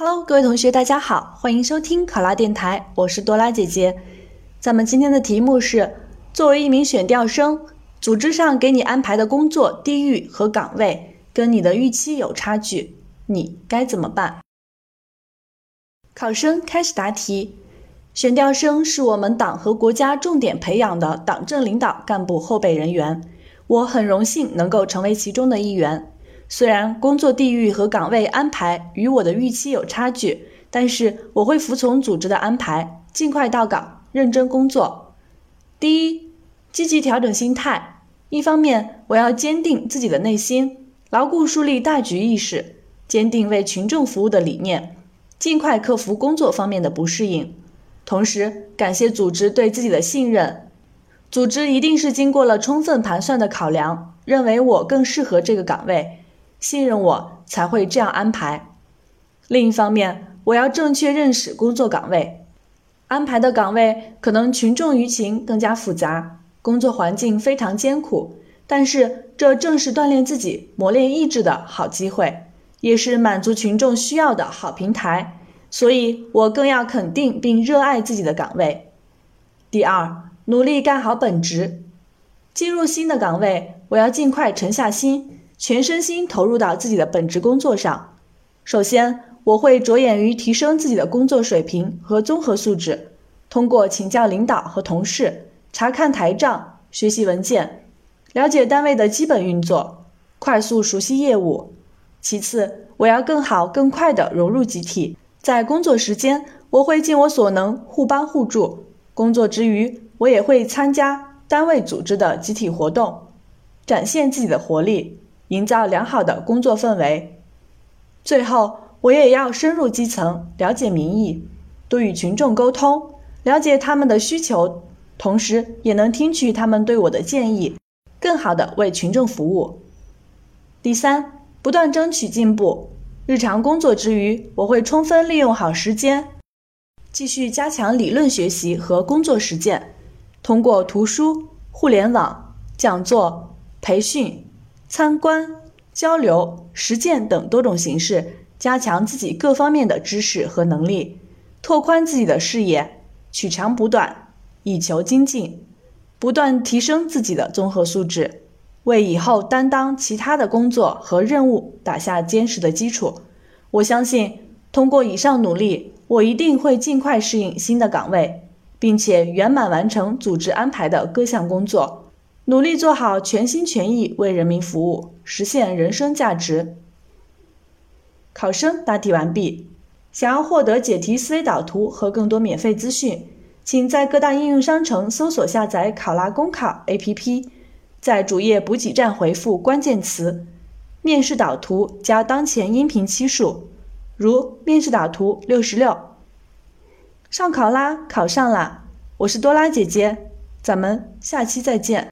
Hello，各位同学，大家好，欢迎收听考拉电台，我是多拉姐姐。咱们今天的题目是：作为一名选调生，组织上给你安排的工作地域和岗位跟你的预期有差距，你该怎么办？考生开始答题。选调生是我们党和国家重点培养的党政领导干部后备人员，我很荣幸能够成为其中的一员。虽然工作地域和岗位安排与我的预期有差距，但是我会服从组织的安排，尽快到岗，认真工作。第一，积极调整心态。一方面，我要坚定自己的内心，牢固树立大局意识，坚定为群众服务的理念，尽快克服工作方面的不适应。同时，感谢组织对自己的信任，组织一定是经过了充分盘算的考量，认为我更适合这个岗位。信任我才会这样安排。另一方面，我要正确认识工作岗位，安排的岗位可能群众舆情更加复杂，工作环境非常艰苦。但是这正是锻炼自己、磨练意志的好机会，也是满足群众需要的好平台。所以，我更要肯定并热爱自己的岗位。第二，努力干好本职。进入新的岗位，我要尽快沉下心。全身心投入到自己的本职工作上。首先，我会着眼于提升自己的工作水平和综合素质，通过请教领导和同事，查看台账、学习文件，了解单位的基本运作，快速熟悉业务。其次，我要更好、更快地融入集体。在工作时间，我会尽我所能互帮互助；工作之余，我也会参加单位组织的集体活动，展现自己的活力。营造良好的工作氛围。最后，我也要深入基层，了解民意，多与群众沟通，了解他们的需求，同时也能听取他们对我的建议，更好的为群众服务。第三，不断争取进步。日常工作之余，我会充分利用好时间，继续加强理论学习和工作实践，通过图书、互联网、讲座、培训。参观、交流、实践等多种形式，加强自己各方面的知识和能力，拓宽自己的视野，取长补短，以求精进，不断提升自己的综合素质，为以后担当其他的工作和任务打下坚实的基础。我相信，通过以上努力，我一定会尽快适应新的岗位，并且圆满完成组织安排的各项工作。努力做好全心全意为人民服务，实现人生价值。考生答题完毕。想要获得解题思维导图和更多免费资讯，请在各大应用商城搜索下载考拉公考 APP，在主页补给站回复关键词“面试导图”加当前音频期数，如面试导图六十六。上考拉，考上啦！我是多拉姐姐，咱们下期再见。